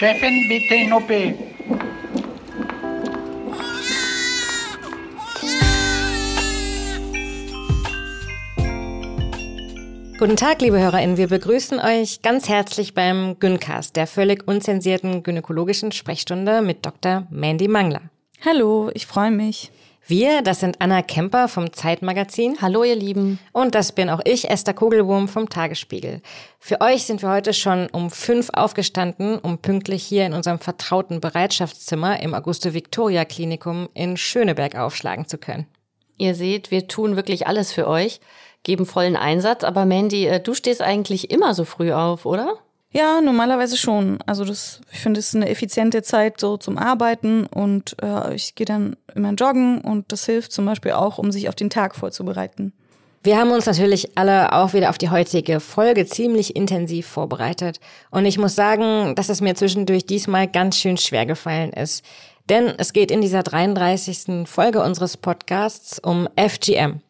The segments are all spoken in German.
Chefin, bitte in OP. Guten Tag, liebe HörerInnen. Wir begrüßen euch ganz herzlich beim Gyncast, der völlig unzensierten gynäkologischen Sprechstunde mit Dr. Mandy Mangler. Hallo, ich freue mich. Wir, das sind Anna Kemper vom Zeitmagazin. Hallo, ihr Lieben. Und das bin auch ich, Esther Kugelwurm vom Tagesspiegel. Für euch sind wir heute schon um fünf aufgestanden, um pünktlich hier in unserem vertrauten Bereitschaftszimmer im Auguste-Victoria-Klinikum in Schöneberg aufschlagen zu können. Ihr seht, wir tun wirklich alles für euch geben vollen Einsatz. Aber Mandy, äh, du stehst eigentlich immer so früh auf, oder? Ja, normalerweise schon. Also das, ich finde, es ist eine effiziente Zeit so zum Arbeiten und äh, ich gehe dann immer joggen und das hilft zum Beispiel auch, um sich auf den Tag vorzubereiten. Wir haben uns natürlich alle auch wieder auf die heutige Folge ziemlich intensiv vorbereitet. Und ich muss sagen, dass es mir zwischendurch diesmal ganz schön schwer gefallen ist. Denn es geht in dieser 33. Folge unseres Podcasts um FGM.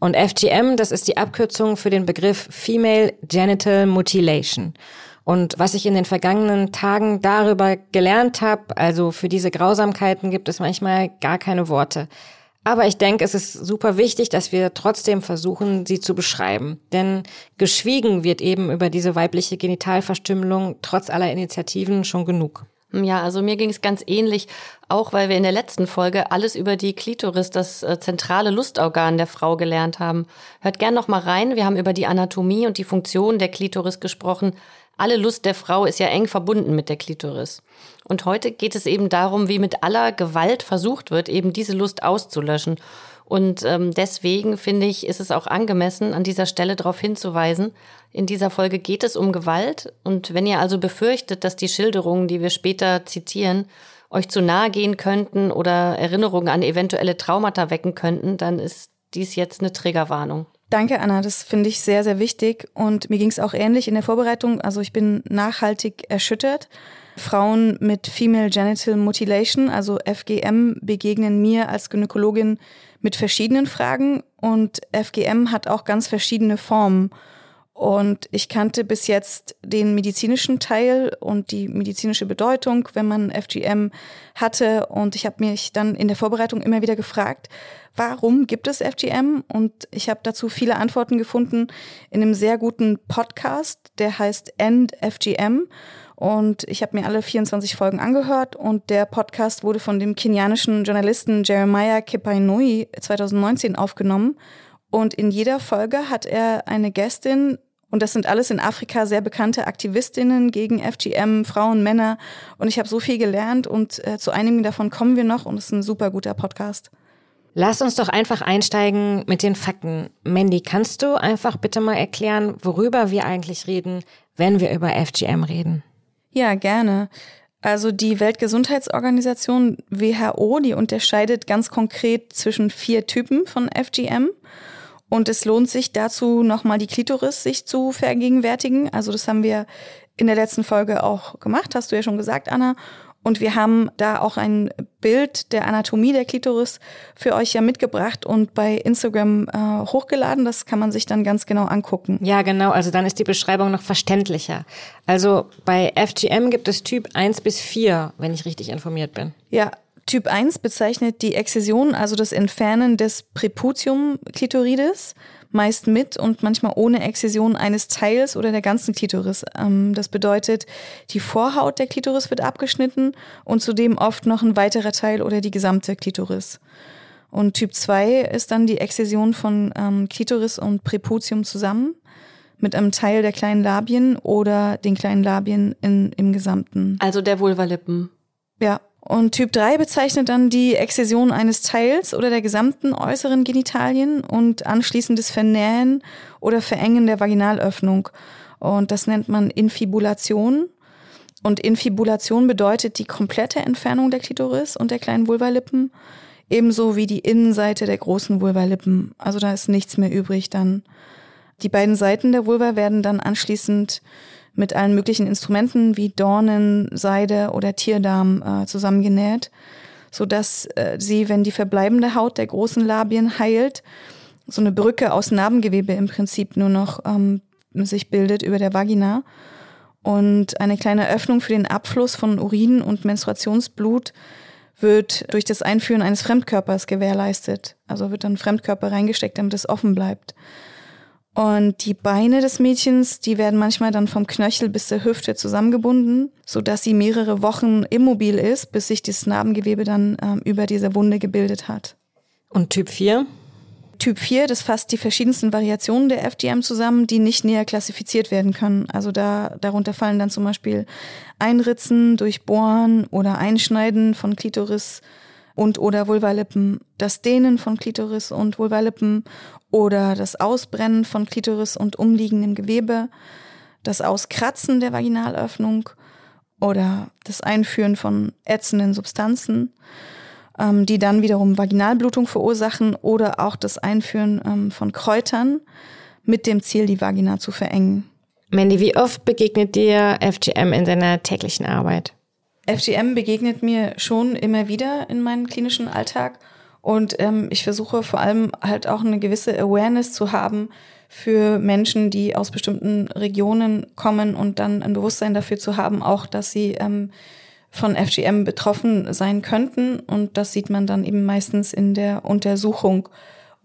Und FGM, das ist die Abkürzung für den Begriff Female Genital Mutilation. Und was ich in den vergangenen Tagen darüber gelernt habe, also für diese Grausamkeiten gibt es manchmal gar keine Worte. Aber ich denke, es ist super wichtig, dass wir trotzdem versuchen, sie zu beschreiben. Denn geschwiegen wird eben über diese weibliche Genitalverstümmelung trotz aller Initiativen schon genug. Ja, also mir ging es ganz ähnlich, auch weil wir in der letzten Folge alles über die Klitoris, das äh, zentrale Lustorgan der Frau gelernt haben. Hört gern noch mal rein, wir haben über die Anatomie und die Funktion der Klitoris gesprochen. Alle Lust der Frau ist ja eng verbunden mit der Klitoris. Und heute geht es eben darum, wie mit aller Gewalt versucht wird, eben diese Lust auszulöschen. Und ähm, deswegen finde ich, ist es auch angemessen, an dieser Stelle darauf hinzuweisen. In dieser Folge geht es um Gewalt. Und wenn ihr also befürchtet, dass die Schilderungen, die wir später zitieren, euch zu nahe gehen könnten oder Erinnerungen an eventuelle Traumata wecken könnten, dann ist dies jetzt eine Triggerwarnung. Danke, Anna. Das finde ich sehr, sehr wichtig. Und mir ging es auch ähnlich in der Vorbereitung. Also ich bin nachhaltig erschüttert. Frauen mit Female Genital Mutilation, also FGM, begegnen mir als Gynäkologin mit verschiedenen Fragen und FGM hat auch ganz verschiedene Formen. Und ich kannte bis jetzt den medizinischen Teil und die medizinische Bedeutung, wenn man FGM hatte. Und ich habe mich dann in der Vorbereitung immer wieder gefragt, warum gibt es FGM? Und ich habe dazu viele Antworten gefunden in einem sehr guten Podcast, der heißt End FGM. Und ich habe mir alle 24 Folgen angehört und der Podcast wurde von dem kenianischen Journalisten Jeremiah Kipainui 2019 aufgenommen. Und in jeder Folge hat er eine Gästin und das sind alles in Afrika sehr bekannte Aktivistinnen gegen FGM, Frauen, Männer. Und ich habe so viel gelernt und äh, zu einigen davon kommen wir noch und es ist ein super guter Podcast. Lass uns doch einfach einsteigen mit den Fakten. Mandy, kannst du einfach bitte mal erklären, worüber wir eigentlich reden, wenn wir über FGM reden? Ja, gerne. Also die Weltgesundheitsorganisation WHO, die unterscheidet ganz konkret zwischen vier Typen von FGM. Und es lohnt sich dazu, nochmal die Klitoris sich zu vergegenwärtigen. Also das haben wir in der letzten Folge auch gemacht, hast du ja schon gesagt, Anna. Und wir haben da auch ein Bild der Anatomie der Klitoris für euch ja mitgebracht und bei Instagram äh, hochgeladen. Das kann man sich dann ganz genau angucken. Ja, genau. Also dann ist die Beschreibung noch verständlicher. Also bei FGM gibt es Typ 1 bis 4, wenn ich richtig informiert bin. Ja, Typ 1 bezeichnet die Exzision, also das Entfernen des Präputium clitoridis meist mit und manchmal ohne Exzision eines Teils oder der ganzen Klitoris. Ähm, das bedeutet, die Vorhaut der Klitoris wird abgeschnitten und zudem oft noch ein weiterer Teil oder die gesamte Klitoris. Und Typ 2 ist dann die Exzision von ähm, Klitoris und Präputium zusammen mit einem Teil der kleinen Labien oder den kleinen Labien in, im Gesamten. Also der Vulvalippen. Ja, und Typ 3 bezeichnet dann die Exzession eines Teils oder der gesamten äußeren Genitalien und anschließendes Vernähen oder Verengen der Vaginalöffnung. Und das nennt man Infibulation. Und Infibulation bedeutet die komplette Entfernung der Klitoris und der kleinen Vulvalippen, ebenso wie die Innenseite der großen Vulvalippen. Also da ist nichts mehr übrig dann. Die beiden Seiten der Vulva werden dann anschließend mit allen möglichen Instrumenten wie Dornen, Seide oder Tierdarm äh, zusammengenäht, sodass äh, sie, wenn die verbleibende Haut der großen Labien heilt, so eine Brücke aus Narbengewebe im Prinzip nur noch ähm, sich bildet über der Vagina und eine kleine Öffnung für den Abfluss von Urin und Menstruationsblut wird durch das Einführen eines Fremdkörpers gewährleistet. Also wird dann Fremdkörper reingesteckt, damit es offen bleibt. Und die Beine des Mädchens, die werden manchmal dann vom Knöchel bis zur Hüfte zusammengebunden, so dass sie mehrere Wochen immobil ist, bis sich das Narbengewebe dann ähm, über diese Wunde gebildet hat. Und Typ 4? Typ 4, das fasst die verschiedensten Variationen der FGM zusammen, die nicht näher klassifiziert werden können. Also da, darunter fallen dann zum Beispiel Einritzen, Durchbohren oder Einschneiden von Klitoris und oder Vulvalippen, das Dehnen von Klitoris und Vulvalippen oder das Ausbrennen von Klitoris und umliegendem Gewebe, das Auskratzen der Vaginalöffnung oder das Einführen von ätzenden Substanzen ähm, die dann wiederum Vaginalblutung verursachen oder auch das Einführen ähm, von Kräutern mit dem Ziel, die Vagina zu verengen. Mandy, wie oft begegnet dir FGM in deiner täglichen Arbeit? FGM begegnet mir schon immer wieder in meinem klinischen Alltag und ähm, ich versuche vor allem halt auch eine gewisse Awareness zu haben für Menschen, die aus bestimmten Regionen kommen und dann ein Bewusstsein dafür zu haben, auch dass sie ähm, von FGM betroffen sein könnten. Und das sieht man dann eben meistens in der Untersuchung.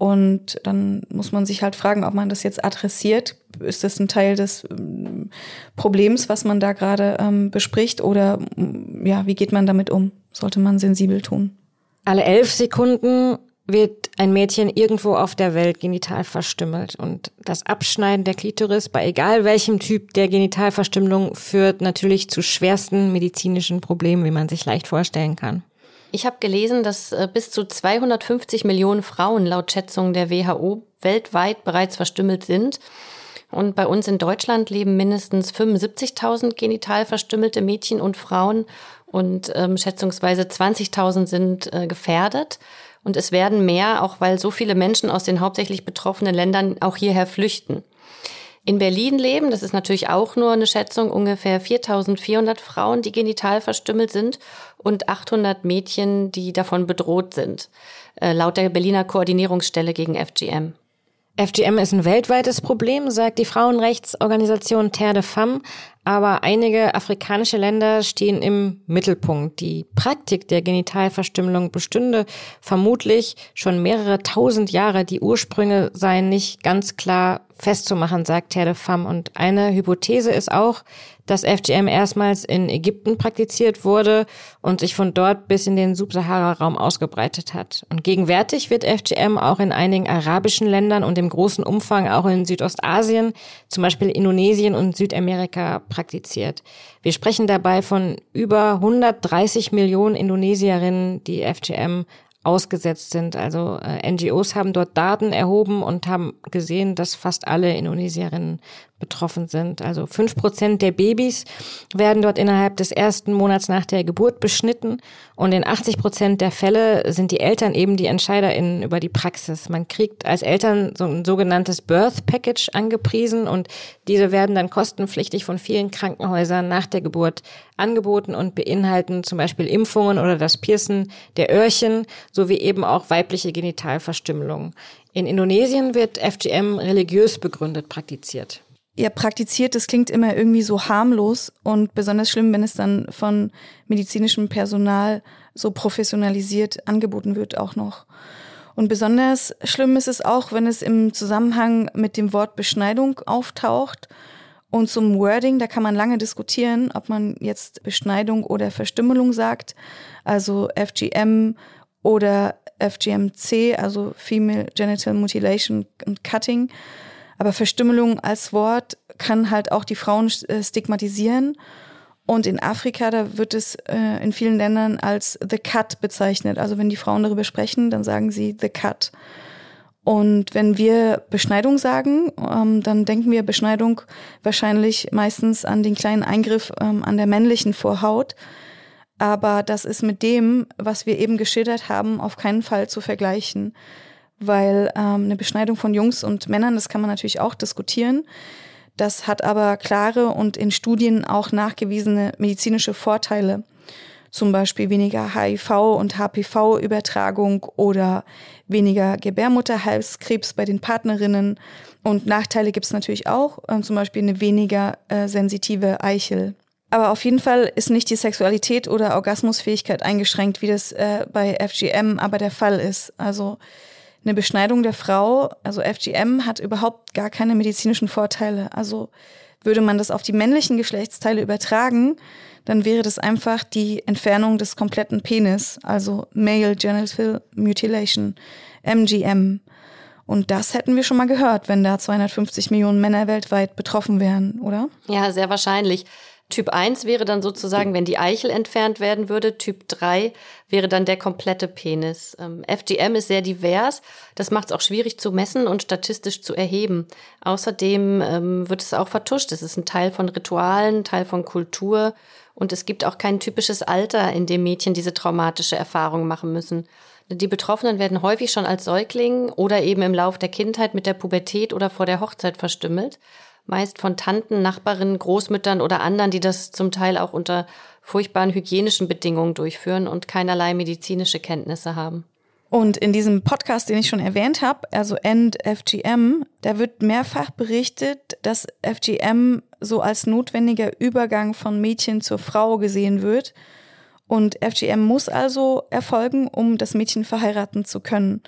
Und dann muss man sich halt fragen, ob man das jetzt adressiert. Ist das ein Teil des ähm, Problems, was man da gerade ähm, bespricht? Oder mm, ja, wie geht man damit um? Sollte man sensibel tun? Alle elf Sekunden wird ein Mädchen irgendwo auf der Welt genital verstümmelt. Und das Abschneiden der Klitoris bei egal welchem Typ der Genitalverstümmelung führt natürlich zu schwersten medizinischen Problemen, wie man sich leicht vorstellen kann. Ich habe gelesen, dass äh, bis zu 250 Millionen Frauen laut Schätzungen der WHO weltweit bereits verstümmelt sind. Und bei uns in Deutschland leben mindestens 75.000 genital verstümmelte Mädchen und Frauen und ähm, schätzungsweise 20.000 sind äh, gefährdet. Und es werden mehr, auch weil so viele Menschen aus den hauptsächlich betroffenen Ländern auch hierher flüchten. In Berlin leben, das ist natürlich auch nur eine Schätzung, ungefähr 4400 Frauen, die genital verstümmelt sind und 800 Mädchen, die davon bedroht sind, äh, laut der Berliner Koordinierungsstelle gegen FGM. FGM ist ein weltweites Problem, sagt die Frauenrechtsorganisation Terre de Femme, aber einige afrikanische Länder stehen im Mittelpunkt. Die Praktik der Genitalverstümmelung bestünde vermutlich schon mehrere tausend Jahre. Die Ursprünge seien nicht ganz klar festzumachen, sagt Terre de Femme. Und eine Hypothese ist auch, dass FGM erstmals in Ägypten praktiziert wurde und sich von dort bis in den Subsahara-Raum ausgebreitet hat. Und gegenwärtig wird FGM auch in einigen arabischen Ländern und im großen Umfang auch in Südostasien, zum Beispiel Indonesien und Südamerika, praktiziert. Wir sprechen dabei von über 130 Millionen Indonesierinnen, die FGM ausgesetzt sind. Also äh, NGOs haben dort Daten erhoben und haben gesehen, dass fast alle Indonesierinnen betroffen sind. Also fünf Prozent der Babys werden dort innerhalb des ersten Monats nach der Geburt beschnitten und in 80 Prozent der Fälle sind die Eltern eben die EntscheiderInnen über die Praxis. Man kriegt als Eltern so ein sogenanntes Birth Package angepriesen und diese werden dann kostenpflichtig von vielen Krankenhäusern nach der Geburt angeboten und beinhalten zum Beispiel Impfungen oder das Piercen der Öhrchen sowie eben auch weibliche Genitalverstümmelung. In Indonesien wird FGM religiös begründet praktiziert ja, praktiziert, das klingt immer irgendwie so harmlos und besonders schlimm, wenn es dann von medizinischem Personal so professionalisiert angeboten wird auch noch. Und besonders schlimm ist es auch, wenn es im Zusammenhang mit dem Wort Beschneidung auftaucht. Und zum Wording, da kann man lange diskutieren, ob man jetzt Beschneidung oder Verstümmelung sagt, also FGM oder FGMC, also Female Genital Mutilation and Cutting. Aber Verstümmelung als Wort kann halt auch die Frauen äh, stigmatisieren. Und in Afrika, da wird es äh, in vielen Ländern als The Cut bezeichnet. Also wenn die Frauen darüber sprechen, dann sagen sie The Cut. Und wenn wir Beschneidung sagen, ähm, dann denken wir Beschneidung wahrscheinlich meistens an den kleinen Eingriff ähm, an der männlichen Vorhaut. Aber das ist mit dem, was wir eben geschildert haben, auf keinen Fall zu vergleichen weil ähm, eine Beschneidung von Jungs und Männern, das kann man natürlich auch diskutieren. Das hat aber klare und in Studien auch nachgewiesene medizinische Vorteile. zum Beispiel weniger HIV und HPV-Übertragung oder weniger Gebärmutterhalskrebs bei den Partnerinnen. Und Nachteile gibt es natürlich auch, äh, zum Beispiel eine weniger äh, sensitive Eichel. Aber auf jeden Fall ist nicht die Sexualität oder Orgasmusfähigkeit eingeschränkt, wie das äh, bei FGM aber der Fall ist. Also eine Beschneidung der Frau, also FGM hat überhaupt gar keine medizinischen Vorteile. Also würde man das auf die männlichen Geschlechtsteile übertragen, dann wäre das einfach die Entfernung des kompletten Penis, also Male Genital Mutilation, MGM. Und das hätten wir schon mal gehört, wenn da 250 Millionen Männer weltweit betroffen wären, oder? Ja, sehr wahrscheinlich. Typ 1 wäre dann sozusagen, wenn die Eichel entfernt werden würde. Typ 3 wäre dann der komplette Penis. Ähm, FGM ist sehr divers. Das macht es auch schwierig zu messen und statistisch zu erheben. Außerdem ähm, wird es auch vertuscht. Es ist ein Teil von Ritualen, Teil von Kultur. Und es gibt auch kein typisches Alter, in dem Mädchen diese traumatische Erfahrung machen müssen. Die Betroffenen werden häufig schon als Säugling oder eben im Lauf der Kindheit mit der Pubertät oder vor der Hochzeit verstümmelt. Meist von Tanten, Nachbarinnen, Großmüttern oder anderen, die das zum Teil auch unter furchtbaren hygienischen Bedingungen durchführen und keinerlei medizinische Kenntnisse haben. Und in diesem Podcast, den ich schon erwähnt habe, also End FGM, da wird mehrfach berichtet, dass FGM so als notwendiger Übergang von Mädchen zur Frau gesehen wird und FGM muss also erfolgen, um das Mädchen verheiraten zu können.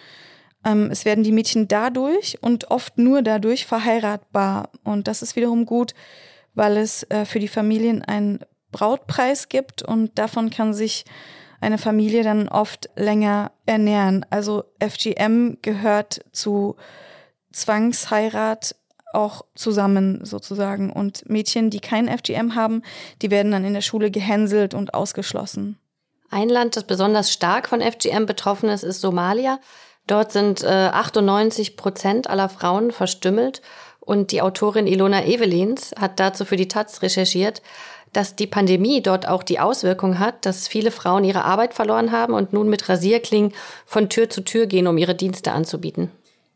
Ähm, es werden die Mädchen dadurch und oft nur dadurch verheiratbar. Und das ist wiederum gut, weil es äh, für die Familien einen Brautpreis gibt und davon kann sich eine Familie dann oft länger ernähren. Also FGM gehört zu Zwangsheirat auch zusammen sozusagen. Und Mädchen, die kein FGM haben, die werden dann in der Schule gehänselt und ausgeschlossen. Ein Land, das besonders stark von FGM betroffen ist, ist Somalia. Dort sind äh, 98 Prozent aller Frauen verstümmelt. Und die Autorin Ilona Evelins hat dazu für die Taz recherchiert, dass die Pandemie dort auch die Auswirkung hat, dass viele Frauen ihre Arbeit verloren haben und nun mit Rasierklingen von Tür zu Tür gehen, um ihre Dienste anzubieten.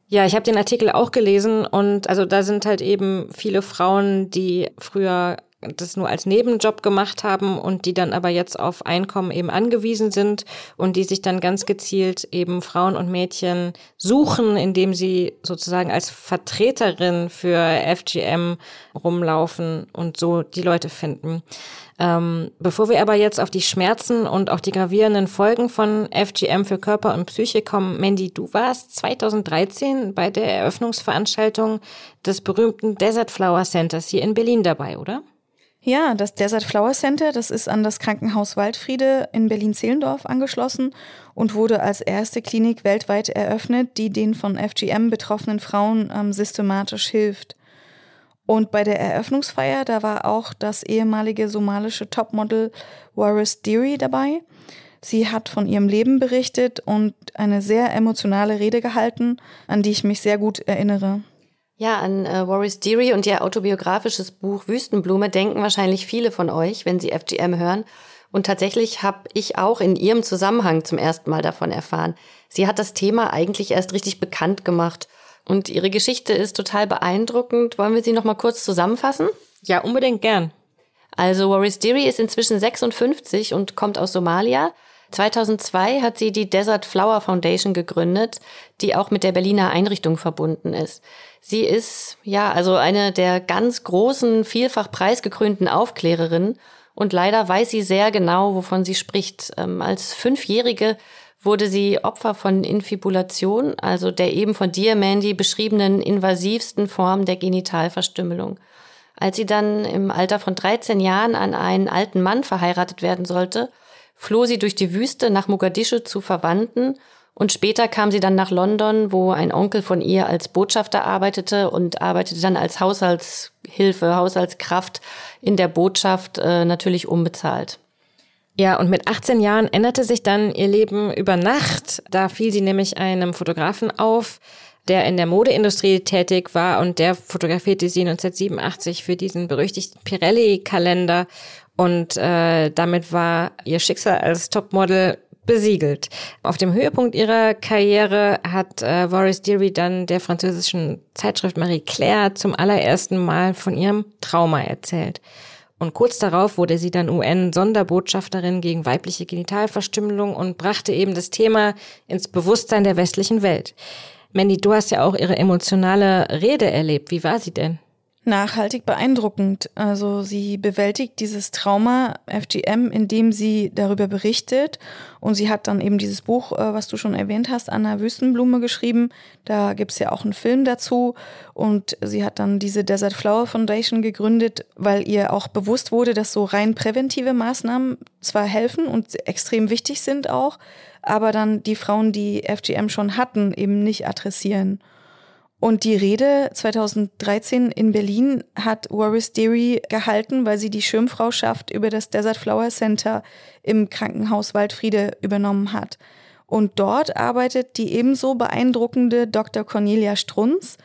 Ja, ich habe den Artikel auch gelesen und also da sind halt eben viele Frauen, die früher das nur als Nebenjob gemacht haben und die dann aber jetzt auf Einkommen eben angewiesen sind und die sich dann ganz gezielt eben Frauen und Mädchen suchen, indem sie sozusagen als Vertreterin für FGM rumlaufen und so die Leute finden. Ähm, bevor wir aber jetzt auf die Schmerzen und auch die gravierenden Folgen von FGM für Körper und Psyche kommen, Mandy, du warst 2013 bei der Eröffnungsveranstaltung des berühmten Desert Flower Centers hier in Berlin dabei, oder? Ja, das Desert Flower Center, das ist an das Krankenhaus Waldfriede in Berlin-Zehlendorf angeschlossen und wurde als erste Klinik weltweit eröffnet, die den von FGM betroffenen Frauen ähm, systematisch hilft. Und bei der Eröffnungsfeier, da war auch das ehemalige somalische Topmodel Waris Deary dabei. Sie hat von ihrem Leben berichtet und eine sehr emotionale Rede gehalten, an die ich mich sehr gut erinnere. Ja, an äh, Waris Deary und ihr autobiografisches Buch Wüstenblume denken wahrscheinlich viele von euch, wenn sie FGM hören. Und tatsächlich habe ich auch in ihrem Zusammenhang zum ersten Mal davon erfahren. Sie hat das Thema eigentlich erst richtig bekannt gemacht. Und ihre Geschichte ist total beeindruckend. Wollen wir sie noch mal kurz zusammenfassen? Ja, unbedingt gern. Also Waris Deary ist inzwischen 56 und kommt aus Somalia. 2002 hat sie die Desert Flower Foundation gegründet, die auch mit der Berliner Einrichtung verbunden ist. Sie ist ja also eine der ganz großen, vielfach preisgekrönten Aufklärerinnen und leider weiß sie sehr genau, wovon sie spricht. Ähm, als Fünfjährige wurde sie Opfer von Infibulation, also der eben von dir, Mandy, beschriebenen invasivsten Form der Genitalverstümmelung. Als sie dann im Alter von 13 Jahren an einen alten Mann verheiratet werden sollte, floh sie durch die Wüste nach Mogadischu zu Verwandten und später kam sie dann nach London, wo ein Onkel von ihr als Botschafter arbeitete und arbeitete dann als Haushaltshilfe, Haushaltskraft in der Botschaft, äh, natürlich unbezahlt. Ja, und mit 18 Jahren änderte sich dann ihr Leben über Nacht. Da fiel sie nämlich einem Fotografen auf, der in der Modeindustrie tätig war und der fotografierte sie 1987 für diesen berüchtigten Pirelli-Kalender und äh, damit war ihr Schicksal als Topmodel besiegelt. Auf dem Höhepunkt ihrer Karriere hat äh, Boris Deary dann der französischen Zeitschrift Marie Claire zum allerersten Mal von ihrem Trauma erzählt. Und kurz darauf wurde sie dann UN-Sonderbotschafterin gegen weibliche Genitalverstümmelung und brachte eben das Thema ins Bewusstsein der westlichen Welt. Mandy, du hast ja auch ihre emotionale Rede erlebt. Wie war sie denn? Nachhaltig beeindruckend. Also sie bewältigt dieses Trauma FGM, indem sie darüber berichtet. Und sie hat dann eben dieses Buch, äh, was du schon erwähnt hast, Anna Wüstenblume geschrieben. Da gibt's ja auch einen Film dazu. Und sie hat dann diese Desert Flower Foundation gegründet, weil ihr auch bewusst wurde, dass so rein präventive Maßnahmen zwar helfen und extrem wichtig sind auch, aber dann die Frauen, die FGM schon hatten, eben nicht adressieren. Und die Rede 2013 in Berlin hat Waris Deary gehalten, weil sie die Schirmfrauschaft über das Desert Flower Center im Krankenhaus Waldfriede übernommen hat. Und dort arbeitet die ebenso beeindruckende Dr. Cornelia Strunz,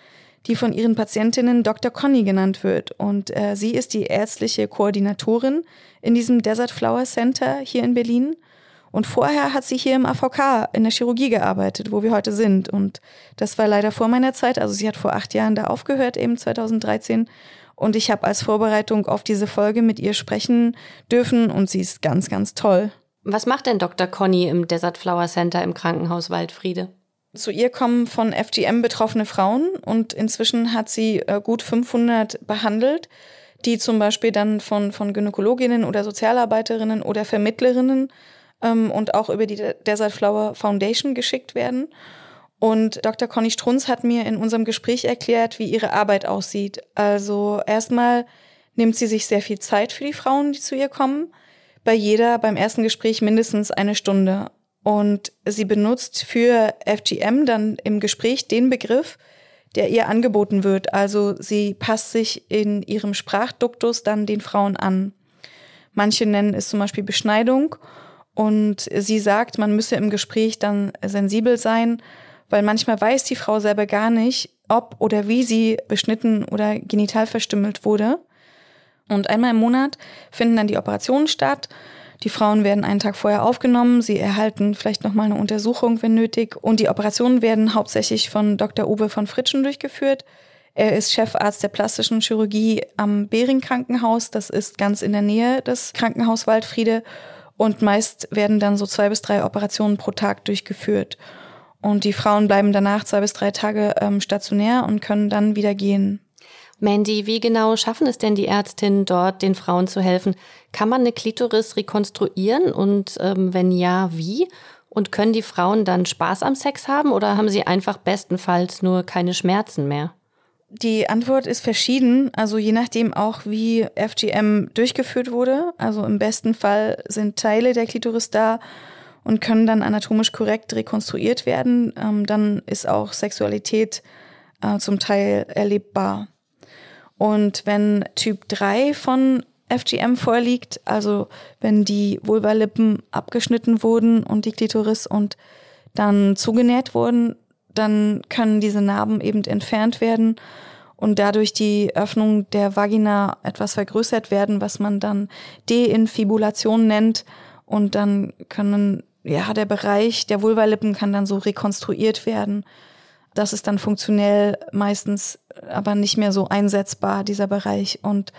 die von ihren Patientinnen Dr. Conny genannt wird. Und äh, sie ist die ärztliche Koordinatorin in diesem Desert Flower Center hier in Berlin. Und vorher hat sie hier im AVK in der Chirurgie gearbeitet, wo wir heute sind. Und das war leider vor meiner Zeit. Also sie hat vor acht Jahren da aufgehört, eben 2013. Und ich habe als Vorbereitung auf diese Folge mit ihr sprechen dürfen und sie ist ganz, ganz toll. Was macht denn Dr. Conny im Desert Flower Center im Krankenhaus Waldfriede? Zu ihr kommen von FGM betroffene Frauen und inzwischen hat sie äh, gut 500 behandelt, die zum Beispiel dann von, von Gynäkologinnen oder Sozialarbeiterinnen oder Vermittlerinnen ähm, und auch über die Desert Flower Foundation geschickt werden. Und Dr. Conny Strunz hat mir in unserem Gespräch erklärt, wie ihre Arbeit aussieht. Also erstmal nimmt sie sich sehr viel Zeit für die Frauen, die zu ihr kommen. Bei jeder beim ersten Gespräch mindestens eine Stunde. Und sie benutzt für FGM dann im Gespräch den Begriff, der ihr angeboten wird. Also sie passt sich in ihrem Sprachduktus dann den Frauen an. Manche nennen es zum Beispiel Beschneidung und sie sagt, man müsse im Gespräch dann sensibel sein, weil manchmal weiß die Frau selber gar nicht, ob oder wie sie beschnitten oder genital verstümmelt wurde. Und einmal im Monat finden dann die Operationen statt. Die Frauen werden einen Tag vorher aufgenommen, sie erhalten vielleicht nochmal eine Untersuchung, wenn nötig. Und die Operationen werden hauptsächlich von Dr. Uwe von Fritschen durchgeführt. Er ist Chefarzt der plastischen Chirurgie am Behring Krankenhaus. Das ist ganz in der Nähe des Krankenhaus Waldfriede. Und meist werden dann so zwei bis drei Operationen pro Tag durchgeführt. Und die Frauen bleiben danach zwei bis drei Tage ähm, stationär und können dann wieder gehen. Mandy, wie genau schaffen es denn die Ärztinnen dort, den Frauen zu helfen? Kann man eine Klitoris rekonstruieren und ähm, wenn ja, wie? Und können die Frauen dann Spaß am Sex haben oder haben sie einfach bestenfalls nur keine Schmerzen mehr? Die Antwort ist verschieden, also je nachdem auch, wie FGM durchgeführt wurde. Also im besten Fall sind Teile der Klitoris da und können dann anatomisch korrekt rekonstruiert werden. Ähm, dann ist auch Sexualität äh, zum Teil erlebbar. Und wenn Typ 3 von FGM vorliegt, also wenn die Vulvalippen abgeschnitten wurden und die Klitoris und dann zugenäht wurden, dann können diese Narben eben entfernt werden und dadurch die Öffnung der Vagina etwas vergrößert werden, was man dann Deinfibulation nennt. Und dann können, ja, der Bereich der Vulvalippen kann dann so rekonstruiert werden. Das ist dann funktionell meistens aber nicht mehr so einsetzbar, dieser Bereich. Und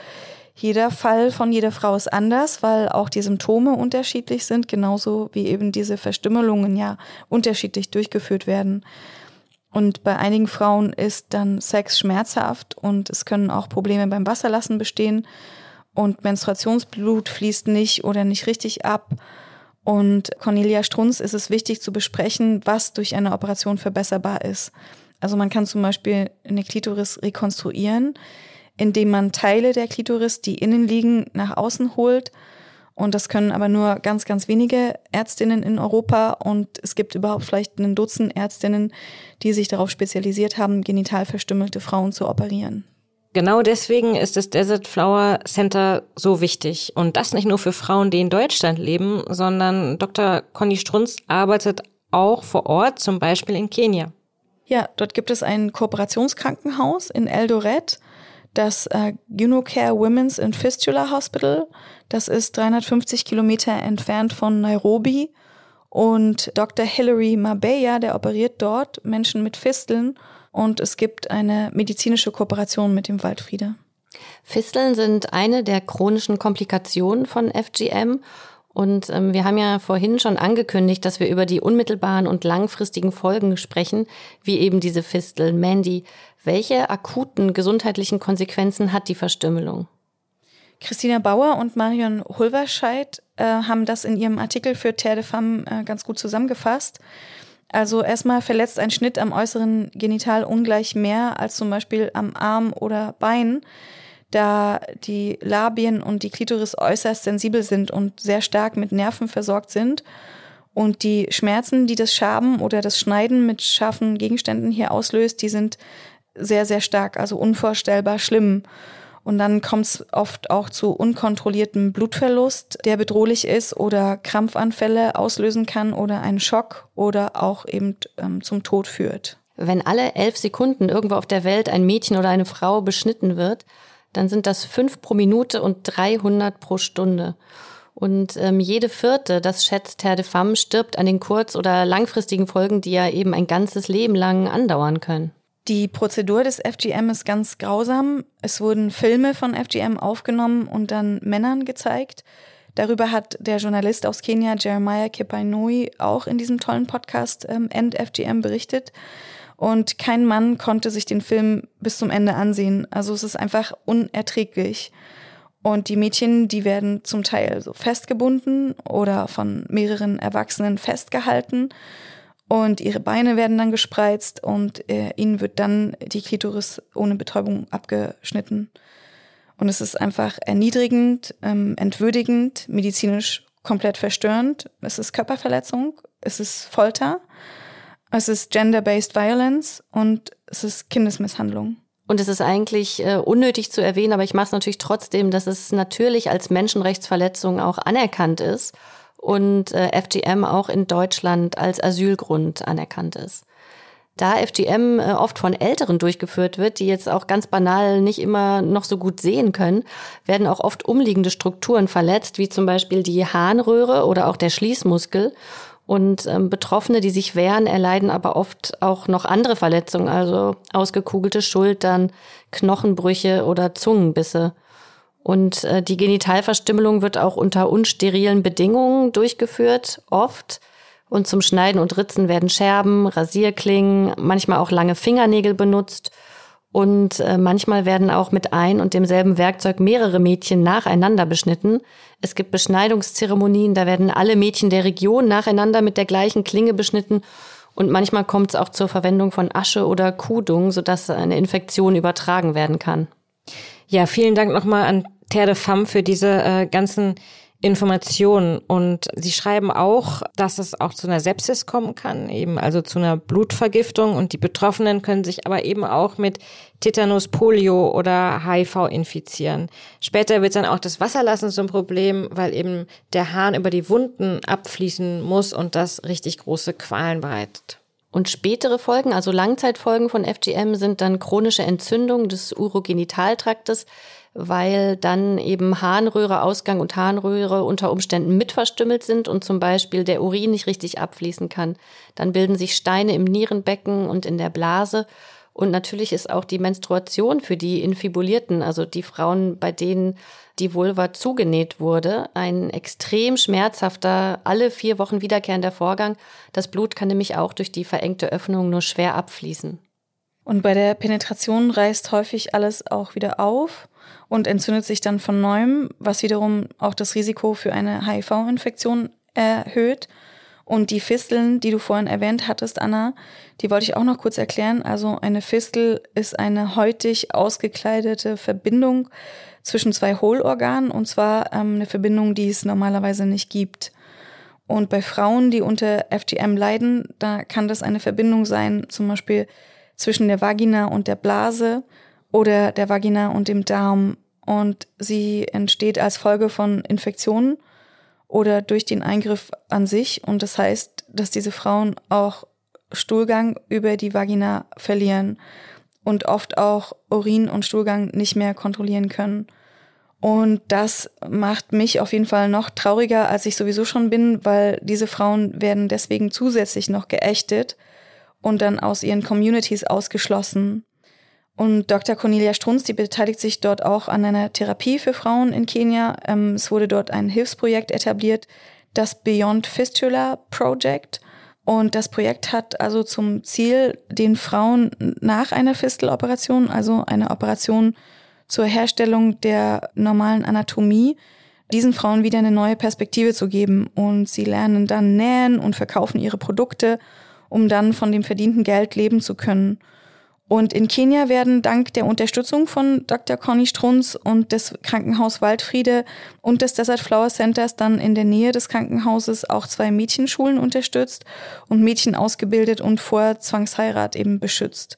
jeder Fall von jeder Frau ist anders, weil auch die Symptome unterschiedlich sind, genauso wie eben diese Verstümmelungen ja unterschiedlich durchgeführt werden. Und bei einigen Frauen ist dann Sex schmerzhaft und es können auch Probleme beim Wasserlassen bestehen und Menstruationsblut fließt nicht oder nicht richtig ab. Und Cornelia Strunz ist es wichtig zu besprechen, was durch eine Operation verbesserbar ist. Also man kann zum Beispiel eine Klitoris rekonstruieren, indem man Teile der Klitoris, die innen liegen, nach außen holt und das können aber nur ganz, ganz wenige Ärztinnen in Europa. Und es gibt überhaupt vielleicht einen Dutzend Ärztinnen, die sich darauf spezialisiert haben, genital verstümmelte Frauen zu operieren. Genau deswegen ist das Desert Flower Center so wichtig. Und das nicht nur für Frauen, die in Deutschland leben, sondern Dr. Conny Strunz arbeitet auch vor Ort, zum Beispiel in Kenia. Ja, dort gibt es ein Kooperationskrankenhaus in Eldoret, das äh, Unocare Women's and Fistula Hospital. Das ist 350 Kilometer entfernt von Nairobi. Und Dr. Hilary Mabeya, der operiert dort Menschen mit Fisteln. Und es gibt eine medizinische Kooperation mit dem Waldfriede. Fisteln sind eine der chronischen Komplikationen von FGM und ähm, wir haben ja vorhin schon angekündigt, dass wir über die unmittelbaren und langfristigen Folgen sprechen, wie eben diese Fistel. Mandy, welche akuten gesundheitlichen Konsequenzen hat die Verstümmelung? Christina Bauer und Marion Hulverscheid äh, haben das in ihrem Artikel für Terre de Femme äh, ganz gut zusammengefasst. Also erstmal verletzt ein Schnitt am äußeren Genital ungleich mehr als zum Beispiel am Arm oder Bein da die Labien und die Klitoris äußerst sensibel sind und sehr stark mit Nerven versorgt sind. Und die Schmerzen, die das Schaben oder das Schneiden mit scharfen Gegenständen hier auslöst, die sind sehr, sehr stark, also unvorstellbar schlimm. Und dann kommt es oft auch zu unkontrolliertem Blutverlust, der bedrohlich ist oder Krampfanfälle auslösen kann oder einen Schock oder auch eben ähm, zum Tod führt. Wenn alle elf Sekunden irgendwo auf der Welt ein Mädchen oder eine Frau beschnitten wird, dann sind das fünf pro Minute und 300 pro Stunde. Und ähm, jede vierte, das schätzt Herr de Femme, stirbt an den kurz- oder langfristigen Folgen, die ja eben ein ganzes Leben lang andauern können. Die Prozedur des FGM ist ganz grausam. Es wurden Filme von FGM aufgenommen und dann Männern gezeigt. Darüber hat der Journalist aus Kenia Jeremiah Kipainui auch in diesem tollen Podcast ähm, End FGM berichtet. Und kein Mann konnte sich den Film bis zum Ende ansehen. Also es ist einfach unerträglich. Und die Mädchen, die werden zum Teil so festgebunden oder von mehreren Erwachsenen festgehalten. Und ihre Beine werden dann gespreizt und äh, ihnen wird dann die Klitoris ohne Betäubung abgeschnitten. Und es ist einfach erniedrigend, ähm, entwürdigend, medizinisch komplett verstörend. Es ist Körperverletzung, es ist Folter. Es ist Gender-Based Violence und es ist Kindesmisshandlung. Und es ist eigentlich äh, unnötig zu erwähnen, aber ich mache es natürlich trotzdem, dass es natürlich als Menschenrechtsverletzung auch anerkannt ist und äh, FGM auch in Deutschland als Asylgrund anerkannt ist. Da FGM äh, oft von Älteren durchgeführt wird, die jetzt auch ganz banal nicht immer noch so gut sehen können, werden auch oft umliegende Strukturen verletzt, wie zum Beispiel die Harnröhre oder auch der Schließmuskel. Und ähm, Betroffene, die sich wehren, erleiden aber oft auch noch andere Verletzungen, also ausgekugelte Schultern, Knochenbrüche oder Zungenbisse. Und äh, die Genitalverstümmelung wird auch unter unsterilen Bedingungen durchgeführt, oft. Und zum Schneiden und Ritzen werden Scherben, Rasierklingen, manchmal auch lange Fingernägel benutzt. Und äh, manchmal werden auch mit ein und demselben Werkzeug mehrere Mädchen nacheinander beschnitten. Es gibt Beschneidungszeremonien, da werden alle Mädchen der Region nacheinander mit der gleichen Klinge beschnitten. Und manchmal kommt es auch zur Verwendung von Asche oder Kudung, sodass eine Infektion übertragen werden kann. Ja, vielen Dank nochmal an Terre de Femme für diese äh, ganzen Informationen. Und sie schreiben auch, dass es auch zu einer Sepsis kommen kann, eben also zu einer Blutvergiftung. Und die Betroffenen können sich aber eben auch mit Tetanus, Polio oder HIV infizieren. Später wird dann auch das Wasserlassen zum Problem, weil eben der Hahn über die Wunden abfließen muss und das richtig große Qualen bereitet. Und spätere Folgen, also Langzeitfolgen von FGM, sind dann chronische Entzündung des Urogenitaltraktes, weil dann eben Harnröhre, Ausgang und Harnröhre unter Umständen mitverstümmelt sind und zum Beispiel der Urin nicht richtig abfließen kann. Dann bilden sich Steine im Nierenbecken und in der Blase. Und natürlich ist auch die Menstruation für die Infibulierten, also die Frauen, bei denen die Vulva zugenäht wurde, ein extrem schmerzhafter, alle vier Wochen wiederkehrender Vorgang. Das Blut kann nämlich auch durch die verengte Öffnung nur schwer abfließen. Und bei der Penetration reißt häufig alles auch wieder auf und entzündet sich dann von neuem, was wiederum auch das Risiko für eine HIV-Infektion erhöht. Und die Fisteln, die du vorhin erwähnt hattest, Anna, die wollte ich auch noch kurz erklären. Also eine Fistel ist eine häutig ausgekleidete Verbindung zwischen zwei Hohlorganen und zwar ähm, eine Verbindung, die es normalerweise nicht gibt. Und bei Frauen, die unter FGM leiden, da kann das eine Verbindung sein, zum Beispiel zwischen der Vagina und der Blase oder der Vagina und dem Darm. Und sie entsteht als Folge von Infektionen oder durch den Eingriff an sich. Und das heißt, dass diese Frauen auch Stuhlgang über die Vagina verlieren und oft auch Urin und Stuhlgang nicht mehr kontrollieren können. Und das macht mich auf jeden Fall noch trauriger, als ich sowieso schon bin, weil diese Frauen werden deswegen zusätzlich noch geächtet und dann aus ihren Communities ausgeschlossen. Und Dr. Cornelia Strunz, die beteiligt sich dort auch an einer Therapie für Frauen in Kenia. Ähm, es wurde dort ein Hilfsprojekt etabliert, das Beyond Fistula Project. Und das Projekt hat also zum Ziel, den Frauen nach einer Fisteloperation, also einer Operation zur Herstellung der normalen Anatomie, diesen Frauen wieder eine neue Perspektive zu geben. Und sie lernen dann nähen und verkaufen ihre Produkte, um dann von dem verdienten Geld leben zu können. Und in Kenia werden dank der Unterstützung von Dr. Conny Strunz und des Krankenhaus Waldfriede und des Desert Flower Centers dann in der Nähe des Krankenhauses auch zwei Mädchenschulen unterstützt und Mädchen ausgebildet und vor Zwangsheirat eben beschützt.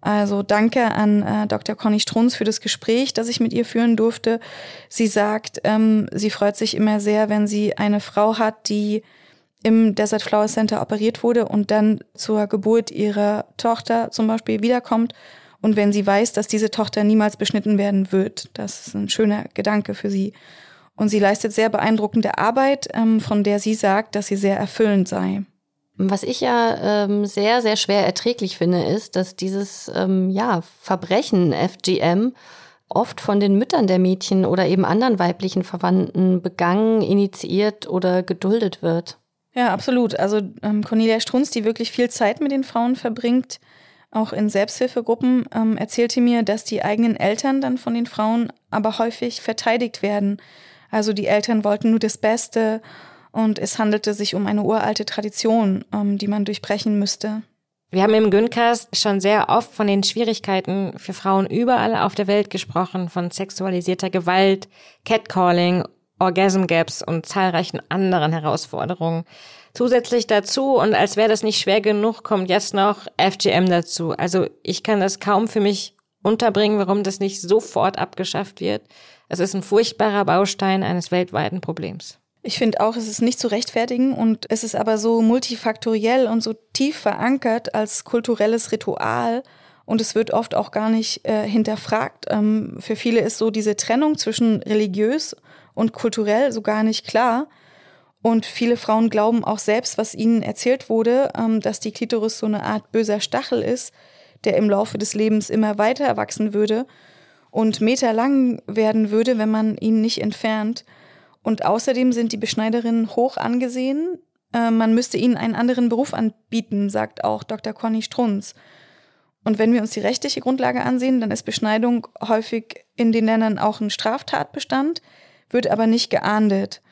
Also danke an äh, Dr. Conny Strunz für das Gespräch, das ich mit ihr führen durfte. Sie sagt, ähm, sie freut sich immer sehr, wenn sie eine Frau hat, die im Desert Flower Center operiert wurde und dann zur Geburt ihrer Tochter zum Beispiel wiederkommt und wenn sie weiß, dass diese Tochter niemals beschnitten werden wird. Das ist ein schöner Gedanke für sie. Und sie leistet sehr beeindruckende Arbeit, ähm, von der sie sagt, dass sie sehr erfüllend sei. Was ich ja ähm, sehr, sehr schwer erträglich finde, ist, dass dieses ähm, ja, Verbrechen FGM oft von den Müttern der Mädchen oder eben anderen weiblichen Verwandten begangen, initiiert oder geduldet wird. Ja, absolut. Also ähm, Cornelia Strunz, die wirklich viel Zeit mit den Frauen verbringt, auch in Selbsthilfegruppen, ähm, erzählte mir, dass die eigenen Eltern dann von den Frauen aber häufig verteidigt werden. Also die Eltern wollten nur das Beste und es handelte sich um eine uralte Tradition, ähm, die man durchbrechen müsste. Wir haben im Güncast schon sehr oft von den Schwierigkeiten für Frauen überall auf der Welt gesprochen, von sexualisierter Gewalt, Catcalling Orgasm Gaps und zahlreichen anderen Herausforderungen. Zusätzlich dazu, und als wäre das nicht schwer genug, kommt jetzt noch FGM dazu. Also ich kann das kaum für mich unterbringen, warum das nicht sofort abgeschafft wird. Es ist ein furchtbarer Baustein eines weltweiten Problems. Ich finde auch, es ist nicht zu rechtfertigen und es ist aber so multifaktoriell und so tief verankert als kulturelles Ritual und es wird oft auch gar nicht äh, hinterfragt. Ähm, für viele ist so diese Trennung zwischen religiös und kulturell so gar nicht klar. Und viele Frauen glauben auch selbst, was ihnen erzählt wurde, ähm, dass die Klitoris so eine Art böser Stachel ist, der im Laufe des Lebens immer weiter erwachsen würde und meterlang werden würde, wenn man ihn nicht entfernt. Und außerdem sind die Beschneiderinnen hoch angesehen. Äh, man müsste ihnen einen anderen Beruf anbieten, sagt auch Dr. Conny Strunz. Und wenn wir uns die rechtliche Grundlage ansehen, dann ist Beschneidung häufig in den Ländern auch ein Straftatbestand wird aber nicht geahndet.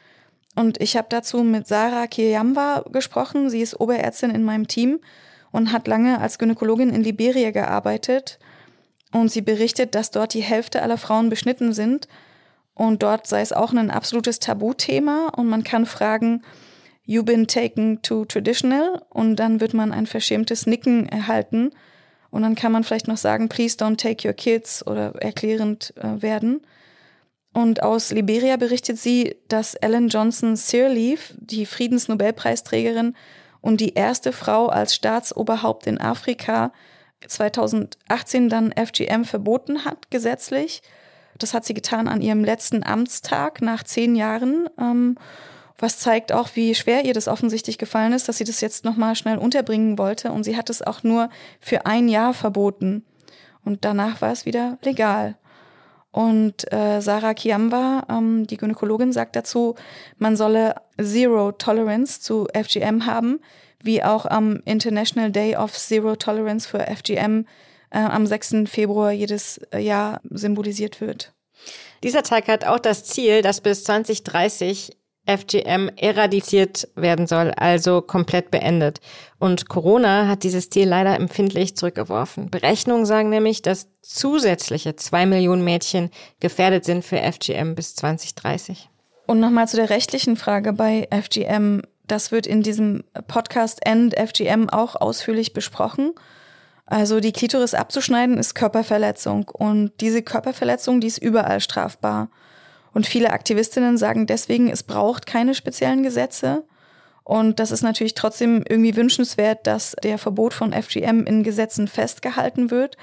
Und ich habe dazu mit Sarah Kiyamba gesprochen. Sie ist Oberärztin in meinem Team und hat lange als Gynäkologin in Liberia gearbeitet. Und sie berichtet, dass dort die Hälfte aller Frauen beschnitten sind. Und dort sei es auch ein absolutes Tabuthema. Und man kann fragen, you been taken to traditional? Und dann wird man ein verschämtes Nicken erhalten. Und dann kann man vielleicht noch sagen, please don't take your kids oder erklärend äh, werden. Und aus Liberia berichtet sie, dass Ellen Johnson Sirleaf, die Friedensnobelpreisträgerin und die erste Frau als Staatsoberhaupt in Afrika, 2018 dann FGM verboten hat, gesetzlich. Das hat sie getan an ihrem letzten Amtstag nach zehn Jahren, ähm, was zeigt auch, wie schwer ihr das offensichtlich gefallen ist, dass sie das jetzt nochmal schnell unterbringen wollte. Und sie hat es auch nur für ein Jahr verboten. Und danach war es wieder legal. Und äh, Sarah Kiamba, ähm, die Gynäkologin, sagt dazu, man solle Zero Tolerance zu FGM haben, wie auch am International Day of Zero Tolerance für FGM äh, am 6. Februar jedes Jahr symbolisiert wird. Dieser Tag hat auch das Ziel, dass bis 2030 FGM eradiziert werden soll, also komplett beendet. Und Corona hat dieses Ziel leider empfindlich zurückgeworfen. Berechnungen sagen nämlich, dass zusätzliche zwei Millionen Mädchen gefährdet sind für FGM bis 2030. Und nochmal zu der rechtlichen Frage bei FGM. Das wird in diesem Podcast End FGM auch ausführlich besprochen. Also die Klitoris abzuschneiden ist Körperverletzung und diese Körperverletzung, die ist überall strafbar. Und viele Aktivistinnen sagen deswegen, es braucht keine speziellen Gesetze. Und das ist natürlich trotzdem irgendwie wünschenswert, dass der Verbot von FGM in Gesetzen festgehalten wird,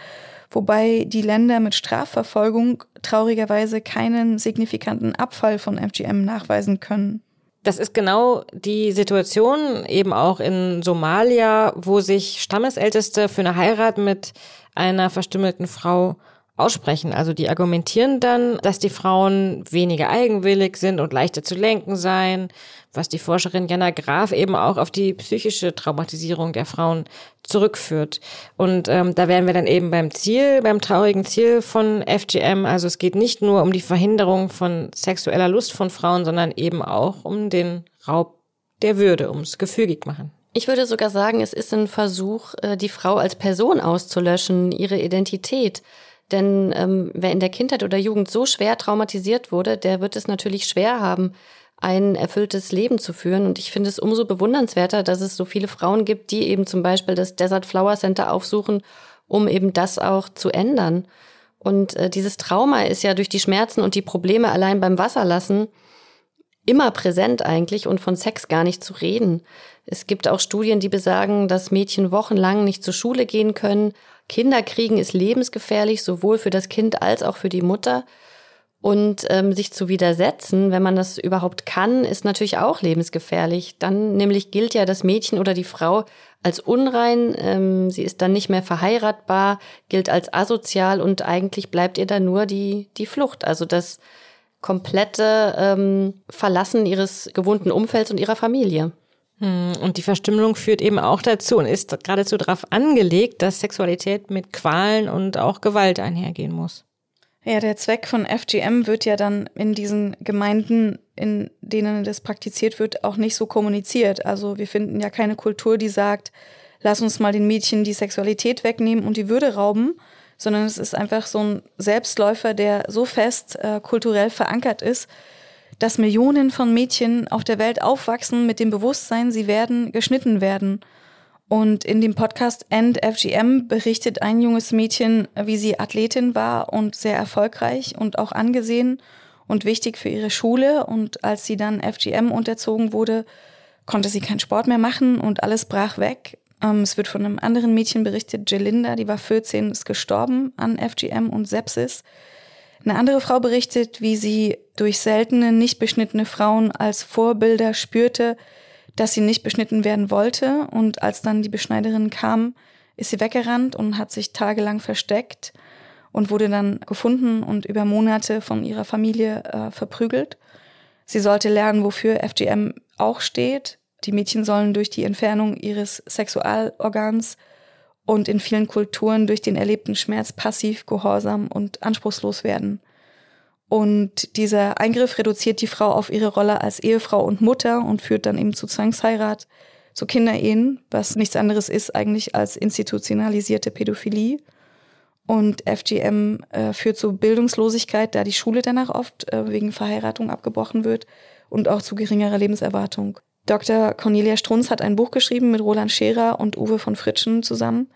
wobei die Länder mit Strafverfolgung traurigerweise keinen signifikanten Abfall von FGM nachweisen können. Das ist genau die Situation eben auch in Somalia, wo sich Stammesälteste für eine Heirat mit einer verstümmelten Frau aussprechen. Also die argumentieren dann, dass die Frauen weniger eigenwillig sind und leichter zu lenken seien, was die Forscherin Jana Graf eben auch auf die psychische Traumatisierung der Frauen zurückführt. Und ähm, da wären wir dann eben beim Ziel, beim traurigen Ziel von FGM. Also es geht nicht nur um die Verhinderung von sexueller Lust von Frauen, sondern eben auch um den Raub der Würde, ums gefügig machen. Ich würde sogar sagen, es ist ein Versuch, äh, die Frau als Person auszulöschen, ihre Identität. Denn ähm, wer in der Kindheit oder Jugend so schwer traumatisiert wurde, der wird es natürlich schwer haben, ein erfülltes Leben zu führen. Und ich finde es umso bewundernswerter, dass es so viele Frauen gibt, die eben zum Beispiel das Desert Flower Center aufsuchen, um eben das auch zu ändern. Und äh, dieses Trauma ist ja durch die Schmerzen und die Probleme allein beim Wasserlassen immer präsent eigentlich und von Sex gar nicht zu reden. Es gibt auch Studien, die besagen, dass Mädchen wochenlang nicht zur Schule gehen können. Kinderkriegen ist lebensgefährlich, sowohl für das Kind als auch für die Mutter. Und ähm, sich zu widersetzen, wenn man das überhaupt kann, ist natürlich auch lebensgefährlich. Dann nämlich gilt ja das Mädchen oder die Frau als unrein, ähm, sie ist dann nicht mehr verheiratbar, gilt als asozial und eigentlich bleibt ihr dann nur die, die Flucht. Also das komplette ähm, Verlassen ihres gewohnten Umfelds und ihrer Familie. Hm, und die Verstümmelung führt eben auch dazu und ist geradezu darauf angelegt, dass Sexualität mit Qualen und auch Gewalt einhergehen muss. Ja, der Zweck von FGM wird ja dann in diesen Gemeinden, in denen das praktiziert wird, auch nicht so kommuniziert. Also wir finden ja keine Kultur, die sagt, lass uns mal den Mädchen die Sexualität wegnehmen und die Würde rauben, sondern es ist einfach so ein Selbstläufer, der so fest äh, kulturell verankert ist, dass Millionen von Mädchen auf der Welt aufwachsen mit dem Bewusstsein, sie werden geschnitten werden. Und in dem Podcast End FGM berichtet ein junges Mädchen, wie sie Athletin war und sehr erfolgreich und auch angesehen und wichtig für ihre Schule. Und als sie dann FGM unterzogen wurde, konnte sie keinen Sport mehr machen und alles brach weg. Ähm, es wird von einem anderen Mädchen berichtet, Jelinda, die war 14, ist gestorben an FGM und Sepsis. Eine andere Frau berichtet, wie sie durch seltene, nicht beschnittene Frauen als Vorbilder spürte, dass sie nicht beschnitten werden wollte. Und als dann die Beschneiderin kam, ist sie weggerannt und hat sich tagelang versteckt und wurde dann gefunden und über Monate von ihrer Familie äh, verprügelt. Sie sollte lernen, wofür FGM auch steht. Die Mädchen sollen durch die Entfernung ihres Sexualorgans und in vielen Kulturen durch den erlebten Schmerz passiv, gehorsam und anspruchslos werden. Und dieser Eingriff reduziert die Frau auf ihre Rolle als Ehefrau und Mutter und führt dann eben zu Zwangsheirat, zu Kinderehen, was nichts anderes ist eigentlich als institutionalisierte Pädophilie. Und FGM äh, führt zu Bildungslosigkeit, da die Schule danach oft äh, wegen Verheiratung abgebrochen wird und auch zu geringerer Lebenserwartung. Dr. Cornelia Strunz hat ein Buch geschrieben mit Roland Scherer und Uwe von Fritschen zusammen,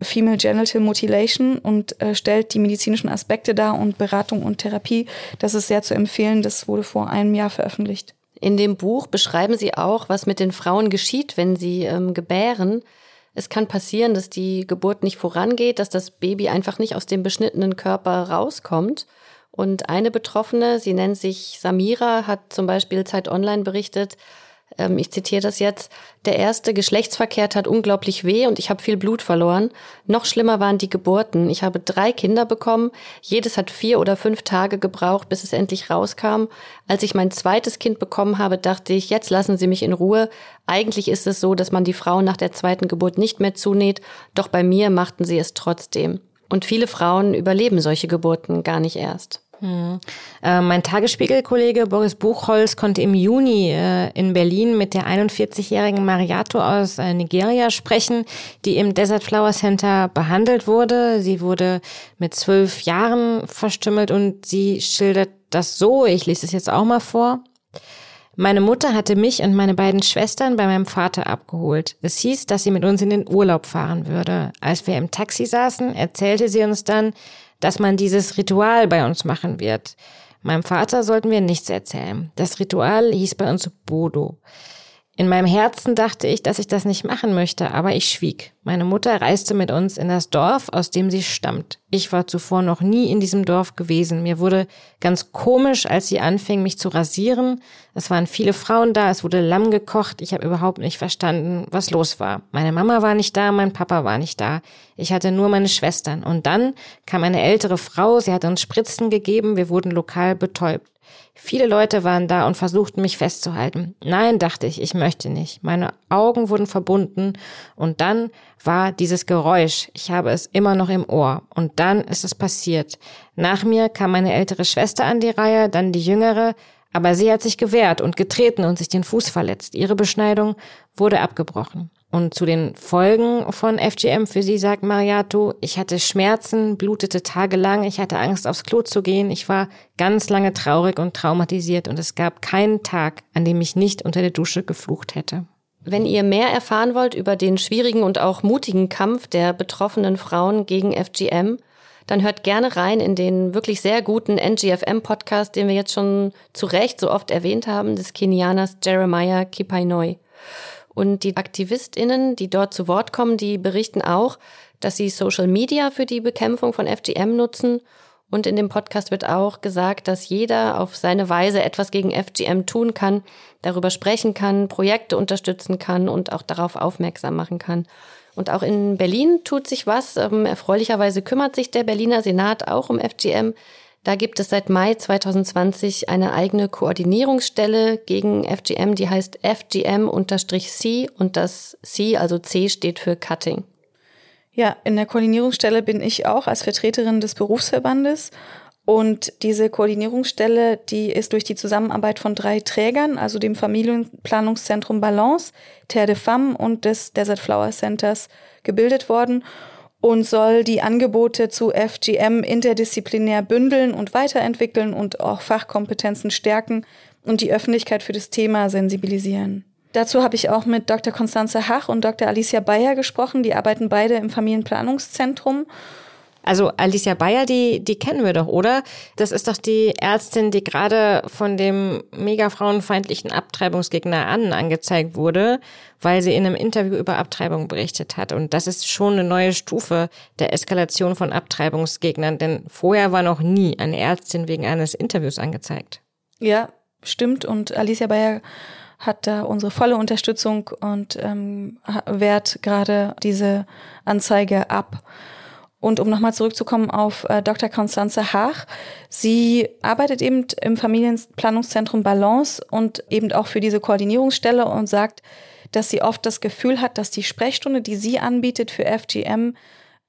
Female Genital Mutilation, und äh, stellt die medizinischen Aspekte dar und Beratung und Therapie. Das ist sehr zu empfehlen. Das wurde vor einem Jahr veröffentlicht. In dem Buch beschreiben Sie auch, was mit den Frauen geschieht, wenn sie ähm, gebären. Es kann passieren, dass die Geburt nicht vorangeht, dass das Baby einfach nicht aus dem beschnittenen Körper rauskommt. Und eine Betroffene, sie nennt sich Samira, hat zum Beispiel Zeit Online berichtet, ähm, ich zitiere das jetzt, der erste Geschlechtsverkehr tat unglaublich weh und ich habe viel Blut verloren. Noch schlimmer waren die Geburten. Ich habe drei Kinder bekommen. Jedes hat vier oder fünf Tage gebraucht, bis es endlich rauskam. Als ich mein zweites Kind bekommen habe, dachte ich, jetzt lassen Sie mich in Ruhe. Eigentlich ist es so, dass man die Frauen nach der zweiten Geburt nicht mehr zunäht, doch bei mir machten sie es trotzdem. Und viele Frauen überleben solche Geburten gar nicht erst. Hm. Äh, mein Tagesspiegel-Kollege Boris Buchholz konnte im Juni äh, in Berlin mit der 41-jährigen Mariato aus äh, Nigeria sprechen, die im Desert Flower Center behandelt wurde. Sie wurde mit zwölf Jahren verstümmelt und sie schildert das so, ich lese es jetzt auch mal vor. Meine Mutter hatte mich und meine beiden Schwestern bei meinem Vater abgeholt. Es hieß, dass sie mit uns in den Urlaub fahren würde. Als wir im Taxi saßen, erzählte sie uns dann, dass man dieses Ritual bei uns machen wird. Meinem Vater sollten wir nichts erzählen. Das Ritual hieß bei uns Bodo. In meinem Herzen dachte ich, dass ich das nicht machen möchte, aber ich schwieg. Meine Mutter reiste mit uns in das Dorf, aus dem sie stammt. Ich war zuvor noch nie in diesem Dorf gewesen. Mir wurde ganz komisch, als sie anfing, mich zu rasieren. Es waren viele Frauen da, es wurde Lamm gekocht. Ich habe überhaupt nicht verstanden, was los war. Meine Mama war nicht da, mein Papa war nicht da. Ich hatte nur meine Schwestern. Und dann kam eine ältere Frau, sie hat uns Spritzen gegeben, wir wurden lokal betäubt. Viele Leute waren da und versuchten mich festzuhalten. Nein, dachte ich, ich möchte nicht. Meine Augen wurden verbunden und dann war dieses Geräusch. Ich habe es immer noch im Ohr. Und dann ist es passiert. Nach mir kam meine ältere Schwester an die Reihe, dann die jüngere, aber sie hat sich gewehrt und getreten und sich den Fuß verletzt. Ihre Beschneidung wurde abgebrochen. Und zu den Folgen von FGM für sie sagt Mariato, ich hatte Schmerzen, blutete tagelang, ich hatte Angst aufs Klo zu gehen, ich war ganz lange traurig und traumatisiert und es gab keinen Tag, an dem ich nicht unter der Dusche geflucht hätte. Wenn ihr mehr erfahren wollt über den schwierigen und auch mutigen Kampf der betroffenen Frauen gegen FGM, dann hört gerne rein in den wirklich sehr guten NGFM-Podcast, den wir jetzt schon zu Recht so oft erwähnt haben, des Kenianers Jeremiah Kipainoi. Und die AktivistInnen, die dort zu Wort kommen, die berichten auch, dass sie Social Media für die Bekämpfung von FGM nutzen. Und in dem Podcast wird auch gesagt, dass jeder auf seine Weise etwas gegen FGM tun kann, darüber sprechen kann, Projekte unterstützen kann und auch darauf aufmerksam machen kann. Und auch in Berlin tut sich was. Ähm, erfreulicherweise kümmert sich der Berliner Senat auch um FGM. Da gibt es seit Mai 2020 eine eigene Koordinierungsstelle gegen FGM, die heißt FGM-C und das C, also C steht für Cutting. Ja, in der Koordinierungsstelle bin ich auch als Vertreterin des Berufsverbandes und diese Koordinierungsstelle, die ist durch die Zusammenarbeit von drei Trägern, also dem Familienplanungszentrum Balance, Terre de Femme und des Desert Flower Centers gebildet worden und soll die Angebote zu FGM interdisziplinär bündeln und weiterentwickeln und auch Fachkompetenzen stärken und die Öffentlichkeit für das Thema sensibilisieren. Dazu habe ich auch mit Dr. Constanze Hach und Dr. Alicia Bayer gesprochen. Die arbeiten beide im Familienplanungszentrum also Alicia Bayer, die, die kennen wir doch, oder? Das ist doch die Ärztin, die gerade von dem mega frauenfeindlichen Abtreibungsgegner an angezeigt wurde, weil sie in einem Interview über Abtreibung berichtet hat. Und das ist schon eine neue Stufe der Eskalation von Abtreibungsgegnern, denn vorher war noch nie eine Ärztin wegen eines Interviews angezeigt. Ja, stimmt. Und Alicia Bayer hat da unsere volle Unterstützung und ähm, wehrt gerade diese Anzeige ab. Und um nochmal zurückzukommen auf äh, Dr. Constanze Haag, sie arbeitet eben im Familienplanungszentrum Balance und eben auch für diese Koordinierungsstelle und sagt, dass sie oft das Gefühl hat, dass die Sprechstunde, die sie anbietet für FGM,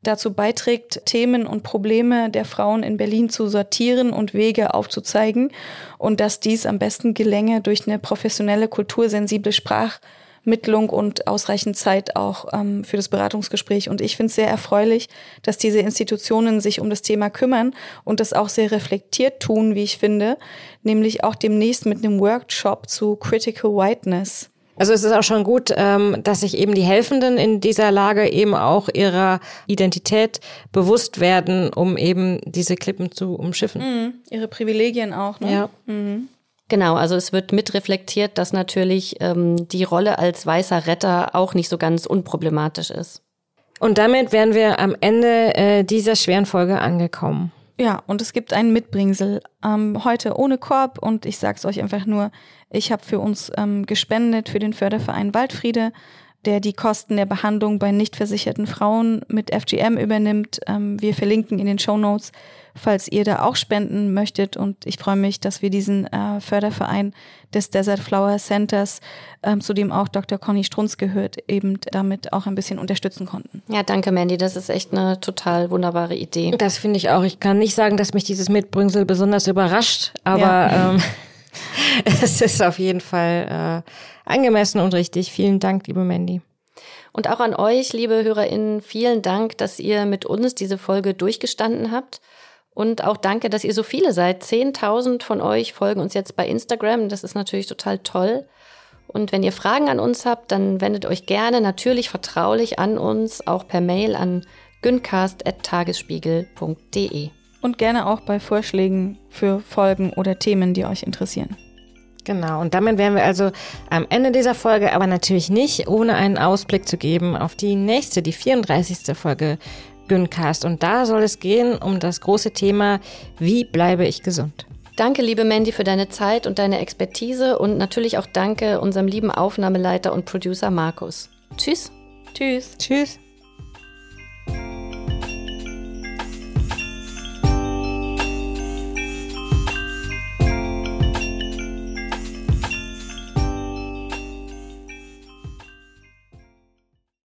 dazu beiträgt, Themen und Probleme der Frauen in Berlin zu sortieren und Wege aufzuzeigen und dass dies am besten gelänge durch eine professionelle, kultursensible Sprach- Mittlung und ausreichend Zeit auch ähm, für das Beratungsgespräch. Und ich finde es sehr erfreulich, dass diese Institutionen sich um das Thema kümmern und das auch sehr reflektiert tun, wie ich finde, nämlich auch demnächst mit einem Workshop zu Critical Whiteness. Also es ist auch schon gut, ähm, dass sich eben die Helfenden in dieser Lage eben auch ihrer Identität bewusst werden, um eben diese Klippen zu umschiffen. Mhm, ihre Privilegien auch. Ne? Ja. Mhm. Genau, also es wird mitreflektiert, dass natürlich ähm, die Rolle als weißer Retter auch nicht so ganz unproblematisch ist. Und damit wären wir am Ende äh, dieser schweren Folge angekommen. Ja, und es gibt einen Mitbringsel ähm, heute ohne Korb und ich sag's euch einfach nur, ich habe für uns ähm, gespendet für den Förderverein Waldfriede der die Kosten der Behandlung bei nicht versicherten Frauen mit FGM übernimmt. Ähm, wir verlinken in den Show Notes, falls ihr da auch spenden möchtet. Und ich freue mich, dass wir diesen äh, Förderverein des Desert Flower Centers, ähm, zu dem auch Dr. Conny Strunz gehört, eben damit auch ein bisschen unterstützen konnten. Ja, danke Mandy. Das ist echt eine total wunderbare Idee. Das finde ich auch. Ich kann nicht sagen, dass mich dieses Mitbringsel besonders überrascht, aber ja. ähm, es ist auf jeden Fall äh, angemessen und richtig. Vielen Dank, liebe Mandy. Und auch an euch, liebe HörerInnen, vielen Dank, dass ihr mit uns diese Folge durchgestanden habt. Und auch danke, dass ihr so viele seid. 10.000 von euch folgen uns jetzt bei Instagram. Das ist natürlich total toll. Und wenn ihr Fragen an uns habt, dann wendet euch gerne natürlich vertraulich an uns, auch per Mail an güncast.tagesspiegel.de. Und gerne auch bei Vorschlägen für Folgen oder Themen, die euch interessieren. Genau, und damit wären wir also am Ende dieser Folge, aber natürlich nicht, ohne einen Ausblick zu geben auf die nächste, die 34. Folge Güncast. Und da soll es gehen um das große Thema, wie bleibe ich gesund? Danke, liebe Mandy, für deine Zeit und deine Expertise und natürlich auch danke unserem lieben Aufnahmeleiter und Producer Markus. Tschüss. Tschüss. Tschüss.